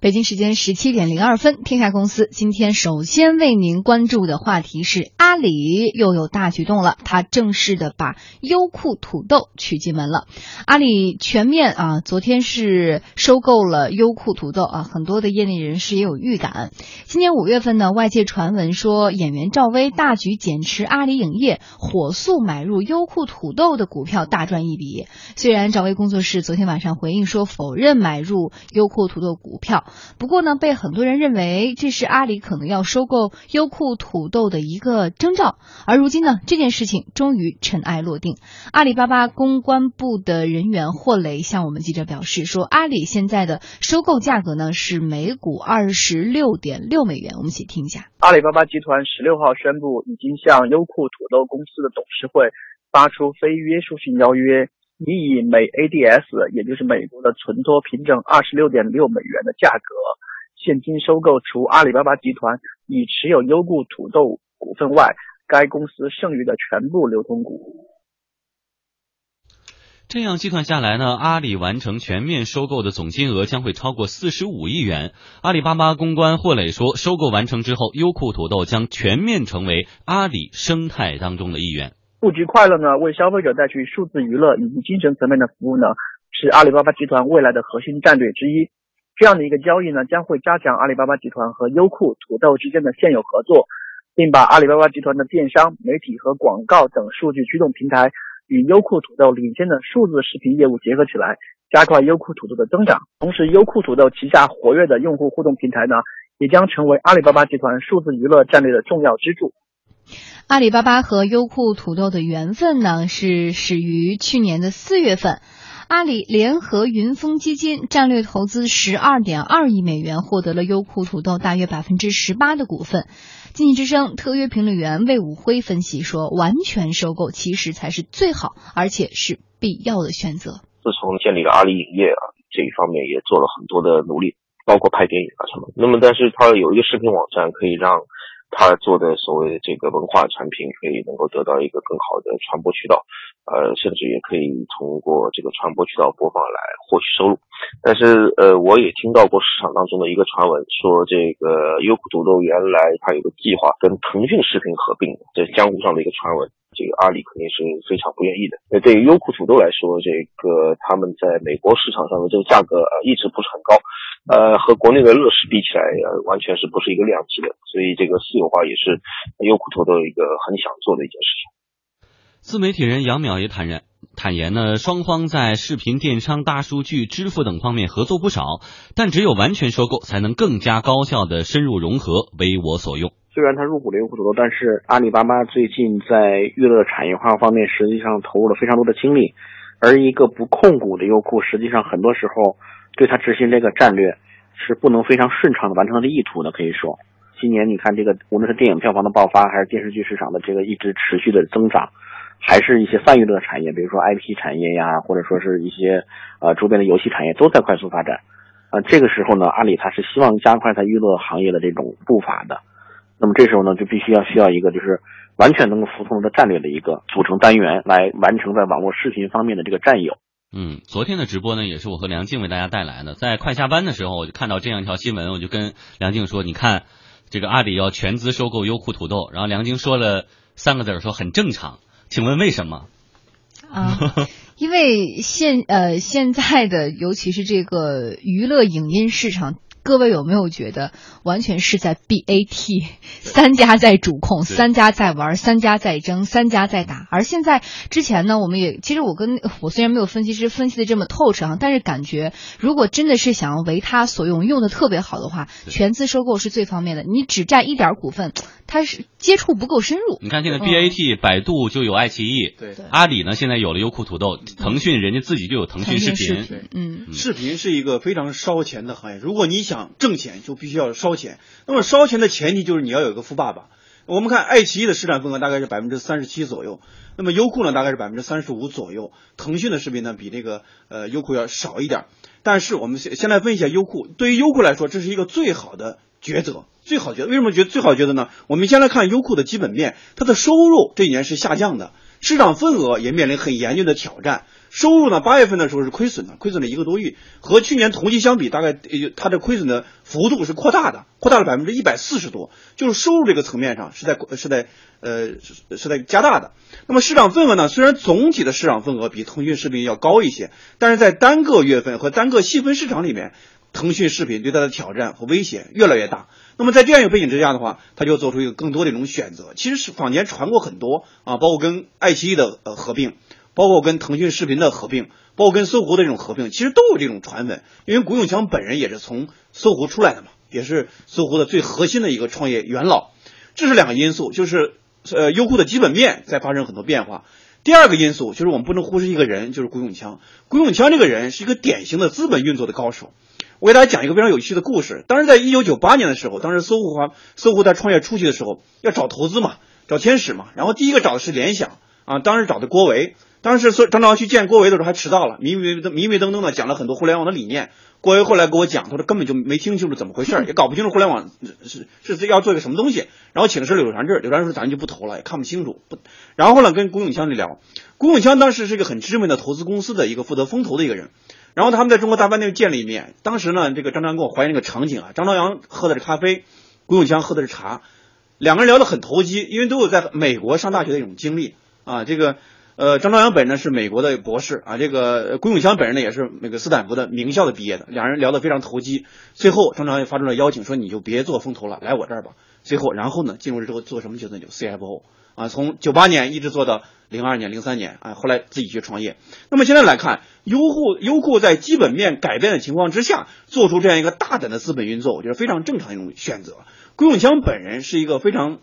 北京时间十七点零二分，天下公司今天首先为您关注的话题是阿里又有大举动了，它正式的把优酷土豆娶进门了。阿里全面啊，昨天是收购了优酷土豆啊，很多的业内人士也有预感。今年五月份呢，外界传闻说演员赵薇大举减持阿里影业，火速买入优酷土豆的股票，大赚一笔。虽然赵薇工作室昨天晚上回应说否认买入优酷土豆股票。不过呢，被很多人认为这是阿里可能要收购优酷土豆的一个征兆。而如今呢，这件事情终于尘埃落定。阿里巴巴公关部的人员霍雷向我们记者表示说，阿里现在的收购价格呢是每股二十六点六美元。我们一起听一下。阿里巴巴集团十六号宣布，已经向优酷土豆公司的董事会发出非约束性邀约。你以每 ADS，也就是美国的存托凭证二十六点六美元的价格，现金收购除阿里巴巴集团已持有优酷土豆股份外，该公司剩余的全部流通股。这样计算下来呢，阿里完成全面收购的总金额将会超过四十五亿元。阿里巴巴公关霍磊说，收购完成之后，优酷土豆将全面成为阿里生态当中的一员。布局快乐呢，为消费者带去数字娱乐以及精神层面的服务呢，是阿里巴巴集团未来的核心战略之一。这样的一个交易呢，将会加强阿里巴巴集团和优酷土豆之间的现有合作，并把阿里巴巴集团的电商、媒体和广告等数据驱动平台与优酷土豆领先的数字视频业务结合起来，加快优酷土豆的增长。同时，优酷土豆旗下活跃的用户互动平台呢，也将成为阿里巴巴集团数字娱乐战略的重要支柱。阿里巴巴和优酷土豆的缘分呢，是始于去年的四月份，阿里联合云峰基金战略投资十二点二亿美元，获得了优酷土豆大约百分之十八的股份。经济之声特约评论员魏武辉分析说，完全收购其实才是最好，而且是必要的选择。自从建立了阿里影业啊，这一方面也做了很多的努力，包括拍电影啊什么。那么，但是它有一个视频网站，可以让。他做的所谓的这个文化产品，可以能够得到一个更好的传播渠道，呃，甚至也可以通过这个传播渠道播放来获取收入。但是，呃，我也听到过市场当中的一个传闻，说这个优酷土豆原来它有个计划跟腾讯视频合并，这江湖上的一个传闻。这个阿里肯定是非常不愿意的。那对于优酷土豆来说，这个他们在美国市场上的这个价格呃一直不是很高，呃，和国内的乐视比起来，呃，完全是不是一个量级的。所以这个私有化也是优酷土豆一个很想做的一件事情。自媒体人杨淼也坦然坦言呢，双方在视频电商、大数据、支付等方面合作不少，但只有完全收购，才能更加高效的深入融合，为我所用。虽然他入股了优酷土豆，但是阿里巴巴最近在娱乐产业化方面实际上投入了非常多的精力，而一个不控股的优酷，实际上很多时候对它执行这个战略是不能非常顺畅的完成它的意图的。可以说，今年你看这个无论是电影票房的爆发，还是电视剧市场的这个一直持续的增长，还是一些泛娱乐产业，比如说 IP 产业呀，或者说是一些呃周边的游戏产业都在快速发展。啊，这个时候呢，阿里它是希望加快它娱乐行业的这种步伐的。那么这时候呢，就必须要需要一个就是完全能够服从它的战略的一个组成单元，来完成在网络视频方面的这个占有。嗯，昨天的直播呢，也是我和梁静为大家带来的。在快下班的时候，我就看到这样一条新闻，我就跟梁静说：“你看，这个阿里要全资收购优酷土豆。”然后梁静说了三个字，说很正常。请问为什么？啊，因为现呃现在的尤其是这个娱乐影音市场。各位有没有觉得完全是在 BAT 三家在主控，三家在玩，三家在争，三家在打？而现在之前呢，我们也其实我跟我虽然没有分析师分析的这么透彻啊，但是感觉如果真的是想要为他所用，用的特别好的话，全资收购是最方便的。你只占一点股份，它是接触不够深入。你看现在 BAT 百度就有爱奇艺，对阿里呢现在有了优酷土豆，腾讯人家自己就有腾讯视频。嗯，视频是一个非常烧钱的行业，如果你想。挣钱就必须要烧钱，那么烧钱的前提就是你要有一个富爸爸。我们看爱奇艺的市场份额大概是百分之三十七左右，那么优酷呢大概是百分之三十五左右，腾讯的视频呢比那个呃优酷要少一点。但是我们先先来分析一下优酷，对于优酷来说，这是一个最好的抉择，最好抉择。为什么觉得最好抉择呢？我们先来看优酷的基本面，它的收入这一年是下降的。市场份额也面临很严峻的挑战。收入呢，八月份的时候是亏损的，亏损了一个多亿，和去年同期相比，大概呃它的亏损的幅度是扩大的，扩大了百分之一百四十多，就是收入这个层面上是在是在呃是是在加大的。那么市场份额呢，虽然总体的市场份额比腾讯视频要高一些，但是在单个月份和单个细分市场里面，腾讯视频对它的挑战和威胁越来越大。那么在这样一个背景之下的话，他就做出一个更多的一种选择。其实是坊间传过很多啊，包括跟爱奇艺的呃合并。包括跟腾讯视频的合并，包括跟搜狐的这种合并，其实都有这种传闻。因为古永强本人也是从搜狐出来的嘛，也是搜狐的最核心的一个创业元老。这是两个因素，就是呃优酷的基本面在发生很多变化。第二个因素就是我们不能忽视一个人，就是古永强。古永强这个人是一个典型的资本运作的高手。我给大家讲一个非常有趣的故事。当时在一九九八年的时候，当时搜狐华搜狐在创业初期的时候要找投资嘛，找天使嘛，然后第一个找的是联想啊，当时找的郭维。当时说张朝阳去见郭维的时候还迟到了，迷迷迷迷瞪瞪的讲了很多互联网的理念。郭维后来跟我讲，他说根本就没听清楚怎么回事，也搞不清楚互联网是是是要做一个什么东西。然后请示柳传志，柳传志说咱就不投了，也看不清楚。不，然后呢跟古永强聊，古永强当时是一个很知名的投资公司的一个负责风投的一个人。然后他们在中国大饭店见了一面。当时呢这个张朝阳跟我还原那个场景啊，张朝阳喝的是咖啡，古永强喝的是茶，两个人聊得很投机，因为都有在美国上大学的一种经历啊，这个。呃，张朝阳本人呢是美国的博士啊，这个古永强本人呢也是那个斯坦福的名校的毕业的，两人聊得非常投机。最后张朝阳发出了邀请，说你就别做风投了，来我这儿吧。最后，然后呢进入之后做什么角色就 CFO 啊，从九八年一直做到零二年、零三年啊，后来自己去创业。那么现在来看，优酷优酷在基本面改变的情况之下，做出这样一个大胆的资本运作，我觉得非常正常一种选择。古永强本人是一个非常。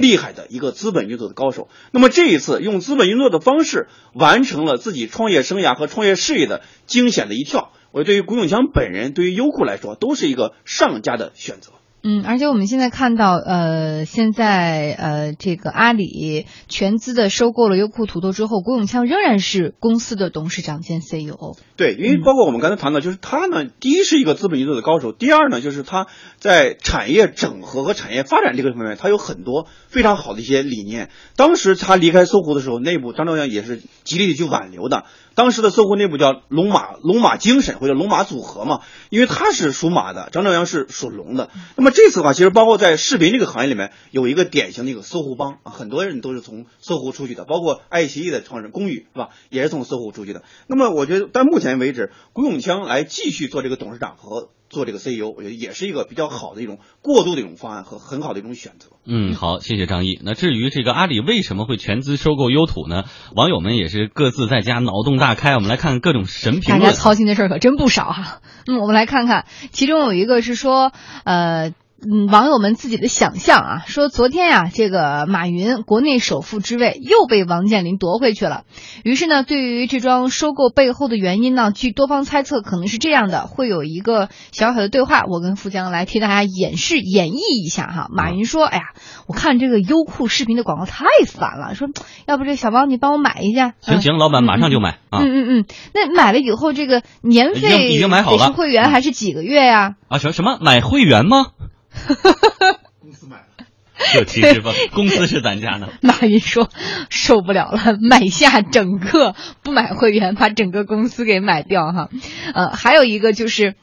厉害的一个资本运作的高手，那么这一次用资本运作的方式完成了自己创业生涯和创业事业的惊险的一跳，我对于古永强本人，对于优酷来说，都是一个上佳的选择。嗯，而且我们现在看到，呃，现在呃，这个阿里全资的收购了优酷土豆之后，郭永强仍然是公司的董事长兼 CEO。对，因为包括我们刚才谈到，就是他呢，第一是一个资本运作的高手，第二呢，就是他在产业整合和产业发展这个方面，他有很多非常好的一些理念。当时他离开搜狐的时候，内部张朝阳也是极力的去挽留的。当时的搜狐内部叫龙马龙马精神或者龙马组合嘛，因为他是属马的，张朝阳是属龙的。那么这次的话，其实包括在视频这个行业里面，有一个典型的一个搜狐帮啊，很多人都是从搜狐出去的，包括爱奇艺的创始人龚宇是吧，也是从搜狐出去的。那么我觉得到目前为止，古永锵来继续做这个董事长和。做这个 CEO，我觉得也是一个比较好的一种过渡的一种方案和很好的一种选择。嗯，好，谢谢张毅。那至于这个阿里为什么会全资收购优土呢？网友们也是各自在家脑洞大开。我们来看各种神评论。大家操心的事儿可真不少哈。嗯，我们来看看，其中有一个是说，呃。嗯，网友们自己的想象啊，说昨天呀，这个马云国内首富之位又被王健林夺回去了。于是呢，对于这桩收购背后的原因呢，据多方猜测，可能是这样的：会有一个小小的对话，我跟富江来替大家演示演绎一下哈。马云说：“哎呀，我看这个优酷视频的广告太烦了，说要不这小王你帮我买一下。”行行，老板马上就买啊。嗯嗯嗯，那买了以后，这个年费已经买好了，是会员还是几个月呀？啊，什么什么买会员吗？公司买了，就其实吧，公司是咱家的。马云说受不了了，买下整个，不买会员，把整个公司给买掉哈。呃，还有一个就是。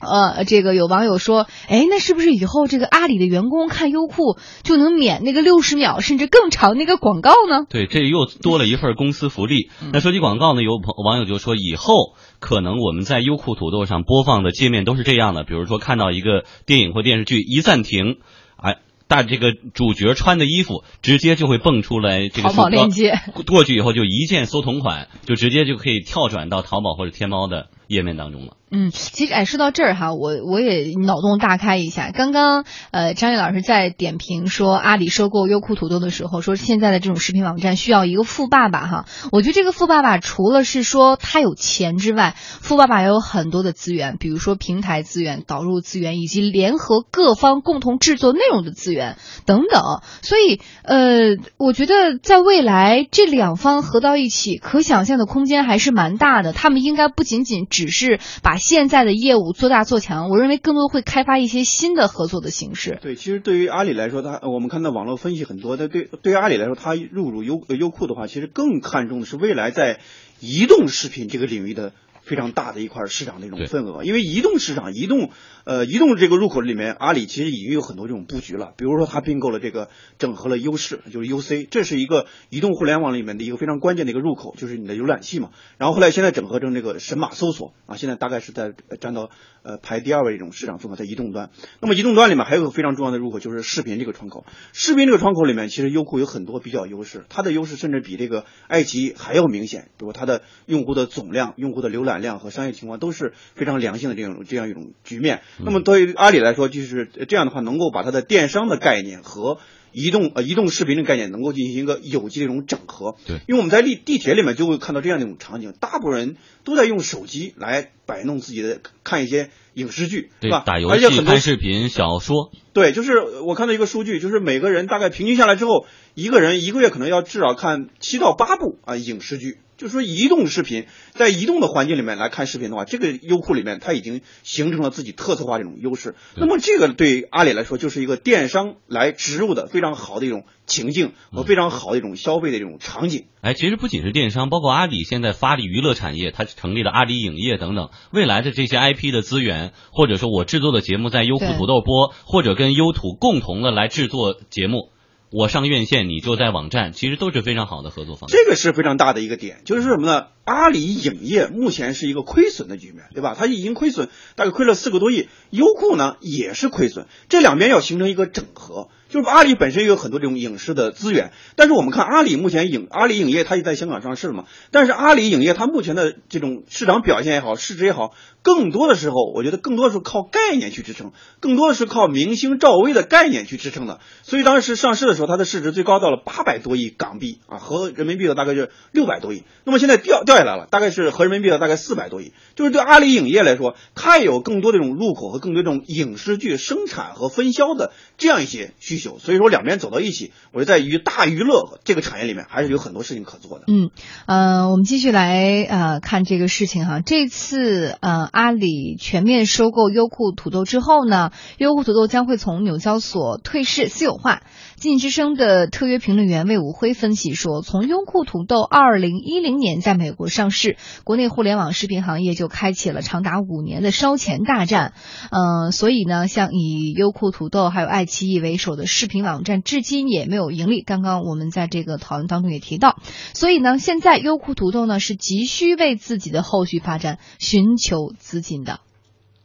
呃，这个有网友说，哎，那是不是以后这个阿里的员工看优酷就能免那个六十秒甚至更长那个广告呢？对，这又多了一份公司福利。那说起广告呢，有朋网友就说，以后可能我们在优酷土豆上播放的界面都是这样的，比如说看到一个电影或电视剧一暂停，哎，但这个主角穿的衣服直接就会蹦出来这个淘宝链接，过去以后就一键搜同款，就直接就可以跳转到淘宝或者天猫的页面当中了。嗯，其实哎，说到这儿哈，我我也脑洞大开一下。刚刚呃，张毅老师在点评说阿里收购优酷土豆的时候，说现在的这种视频网站需要一个富爸爸哈。我觉得这个富爸爸除了是说他有钱之外，富爸爸也有很多的资源，比如说平台资源、导入资源以及联合各方共同制作内容的资源等等。所以呃，我觉得在未来这两方合到一起，可想象的空间还是蛮大的。他们应该不仅仅只只是把现在的业务做大做强，我认为更多会开发一些新的合作的形式。对，其实对于阿里来说，它我们看到网络分析很多，但对对于阿里来说，它入驻优优酷的话，其实更看重的是未来在移动视频这个领域的。非常大的一块市场的一种份额，因为移动市场、移动呃移动这个入口里面，阿里其实已经有很多这种布局了。比如说，它并购了这个整合了优势，就是 UC，这是一个移动互联网里面的一个非常关键的一个入口，就是你的浏览器嘛。然后后来现在整合成这个神马搜索啊，现在大概是在占到呃排第二位这种市场份额在移动端。那么移动端里面还有个非常重要的入口，就是视频这个窗口。视频这个窗口里面，其实优酷有很多比较优势，它的优势甚至比这个爱奇艺还要明显，比如它的用户的总量、用户的浏览。量和商业情况都是非常良性的这种这样一种局面。那么对于阿里来说，就是这样的话，能够把它的电商的概念和移动呃移动视频的概念能够进行一个有机的一种整合。对，因为我们在地地铁里面就会看到这样的一种场景，大部分人都在用手机来摆弄自己的看一些影视剧，对吧？打游戏、拍视频、小说。对，就是我看到一个数据，就是每个人大概平均下来之后，一个人一个月可能要至少看七到八部啊影视剧。就是说，移动视频在移动的环境里面来看视频的话，这个优酷里面它已经形成了自己特色化这种优势。那么这个对阿里来说就是一个电商来植入的非常好的一种情境和非常好的一种消费的这种场景。哎，其实不仅是电商，包括阿里现在发力娱乐产业，它成立了阿里影业等等，未来的这些 IP 的资源，或者说我制作的节目在优酷土豆播，或者跟优土共同的来制作节目。我上院线，你就在网站，其实都是非常好的合作方式。这个是非常大的一个点，就是什么呢？阿里影业目前是一个亏损的局面，对吧？它已经亏损，大概亏了四个多亿。优酷呢也是亏损，这两边要形成一个整合。就是阿里本身也有很多这种影视的资源，但是我们看阿里目前影阿里影业它也在香港上市了嘛？但是阿里影业它目前的这种市场表现也好，市值也好，更多的时候我觉得更多的是靠概念去支撑，更多的是靠明星赵薇的概念去支撑的。所以当时上市的时候，它的市值最高到了八百多亿港币啊，合人民币的大概是六百多亿。那么现在掉掉下来了，大概是合人民币的大概四百多亿。就是对阿里影业来说，它也有更多这种入口和更多这种影视剧生产和分销的这样一些需。所以说两边走到一起，我觉得在于大娱乐这个产业里面，还是有很多事情可做的。嗯，呃，我们继续来呃看这个事情哈。这次呃阿里全面收购优酷土豆之后呢，优酷土豆将会从纽交所退市私有化。经济之声的特约评论员魏武辉分析说，从优酷土豆二零一零年在美国上市，国内互联网视频行业就开启了长达五年的烧钱大战。嗯，所以呢，像以优酷土豆还有爱奇艺为首的视频网站，至今也没有盈利。刚刚我们在这个讨论当中也提到，所以呢，现在优酷土豆呢是急需为自己的后续发展寻求资金的。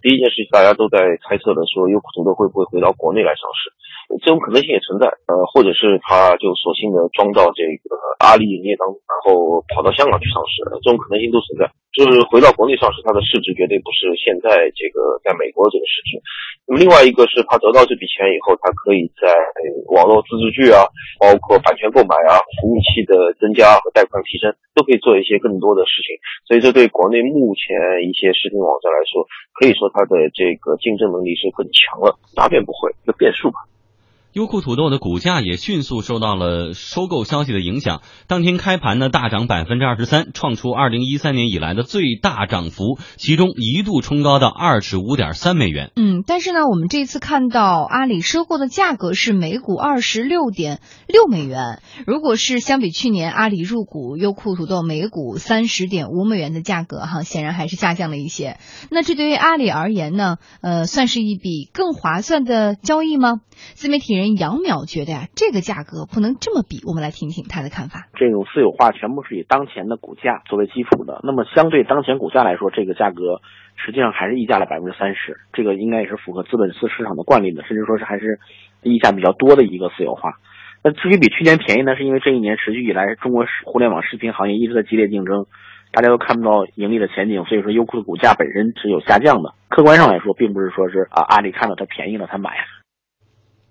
第一件事情，大家都在猜测的说，优酷土豆会不会回到国内来上市？这种可能性也存在，呃，或者是他就索性的装到这个阿里影业当中，然后跑到香港去上市，这种可能性都存在。就是回到国内上市，它的市值绝对不是现在这个在美国这个市值。那么另外一个是，他得到这笔钱以后，他可以在网络自制剧啊，包括版权购买啊、服务器的增加和带宽提升，都可以做一些更多的事情。所以这对国内目前一些视频网站来说，可以说它的这个竞争能力是很强了。答辩不会，一个变数吧。优酷土豆的股价也迅速受到了收购消息的影响，当天开盘呢大涨百分之二十三，创出二零一三年以来的最大涨幅，其中一度冲高到二十五点三美元。嗯，但是呢，我们这次看到阿里收购的价格是每股二十六点六美元，如果是相比去年阿里入股优酷土豆每股三十点五美元的价格，哈，显然还是下降了一些。那这对于阿里而言呢，呃，算是一笔更划算的交易吗？自媒体人。杨淼觉得呀，这个价格不能这么比。我们来听听他的看法。这种私有化全部是以当前的股价作为基础的，那么相对当前股价来说，这个价格实际上还是溢价了百分之三十。这个应该也是符合资本市市场的惯例的，甚至说是还是溢价比较多的一个私有化。那至于比去年便宜呢，是因为这一年持续以来中国互联网视频行业一直在激烈竞争，大家都看不到盈利的前景，所以说优酷的股价本身是有下降的。客观上来说，并不是说是啊阿里看到它便宜了，它买。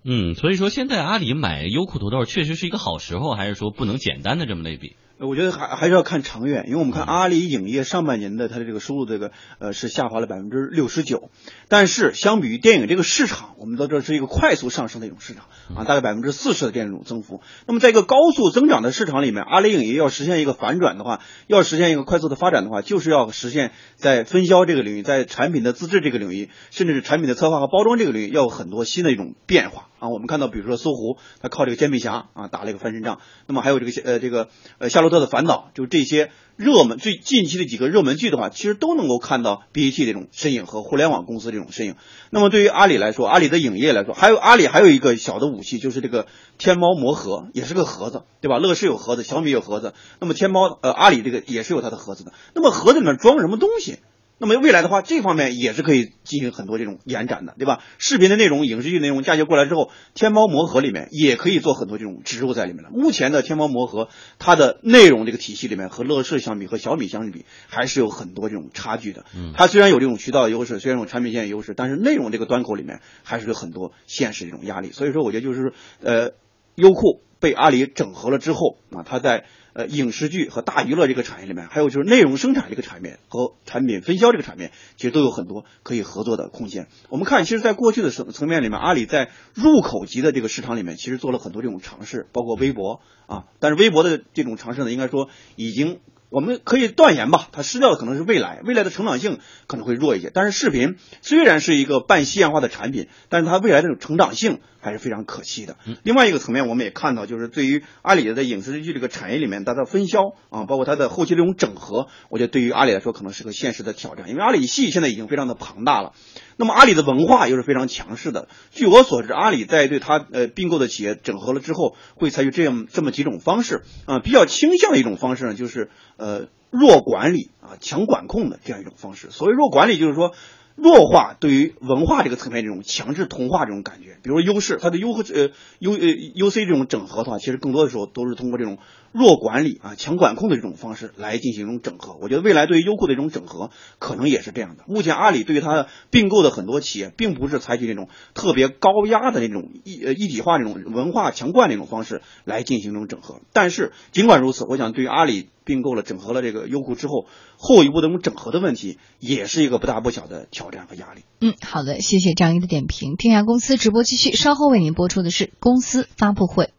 嗯，所以说现在阿里买优酷土豆确实是一个好时候，还是说不能简单的这么类比？呃我觉得还还是要看长远，因为我们看阿里影业上半年的它的这个收入这个呃是下滑了百分之六十九，但是相比于电影这个市场，我们都知道是一个快速上升的一种市场啊，大概百分之四十的这样一种增幅。那么在一个高速增长的市场里面，阿里影业要实现一个反转的话，要实现一个快速的发展的话，就是要实现在分销这个领域，在产品的自制这个领域，甚至是产品的策划和包装这个领域，要有很多新的一种变化我们看到，比如说搜狐，它靠这个煎饼侠啊打了一个翻身仗，那么还有这个呃这个呃夏洛特的烦恼，就这些热门最近期的几个热门剧的话，其实都能够看到 BAT 这种身影和互联网公司这种身影。那么对于阿里来说，阿里的影业来说，还有阿里还有一个小的武器，就是这个天猫魔盒，也是个盒子，对吧？乐视有盒子，小米有盒子，那么天猫呃阿里这个也是有它的盒子的。那么盒子里面装什么东西？那么未来的话，这方面也是可以进行很多这种延展的，对吧？视频的内容、影视剧内容嫁接过来之后，天猫魔盒里面也可以做很多这种植入在里面了。目前的天猫魔盒，它的内容这个体系里面和乐视相比、和小米相比，还是有很多这种差距的。嗯它虽然有这种渠道优势，虽然有产品线优势，但是内容这个端口里面还是有很多现实这种压力。所以说，我觉得就是呃，优酷被阿里整合了之后啊，它在呃影视剧和大娱乐这个产业里面，还有就是内容生产这个产业和产品分销这个产业，其实都有很多可以合作的空间。我们看，其实，在过去的层层面里面，阿里在入口级的这个市场里面，其实做了很多这种尝试，包括微博啊，但是微博的这种尝试呢，应该说已经。我们可以断言吧，它失掉的可能是未来，未来的成长性可能会弱一些。但是视频虽然是一个半西洋化的产品，但是它未来这种成长性还是非常可期的。另外一个层面，我们也看到，就是对于阿里的影视剧这个产业里面，它的分销啊，包括它的后期这种整合，我觉得对于阿里来说可能是个现实的挑战，因为阿里系现在已经非常的庞大了。那么阿里的文化又是非常强势的。据我所知，阿里在对它呃并购的企业整合了之后，会采取这样这么几种方式啊、比较倾向的一种方式呢，就是呃弱管理啊强管控的这样一种方式。所谓弱管理，就是说。弱化对于文化这个层面这种强制同化这种感觉，比如说优势，它的优和呃优呃 UC 这种整合的话，其实更多的时候都是通过这种弱管理啊强管控的这种方式来进行一种整合。我觉得未来对于优酷的这种整合可能也是这样的。目前阿里对于它并购的很多企业，并不是采取那种特别高压的那种一呃一体化这种文化强灌那种方式来进行这种整合。但是尽管如此，我想对于阿里并购了整合了这个优酷之后，后一步的这种整合的问题，也是一个不大不小的挑战和压力。嗯，好的，谢谢张一的点评。天涯公司直播继续，稍后为您播出的是公司发布会。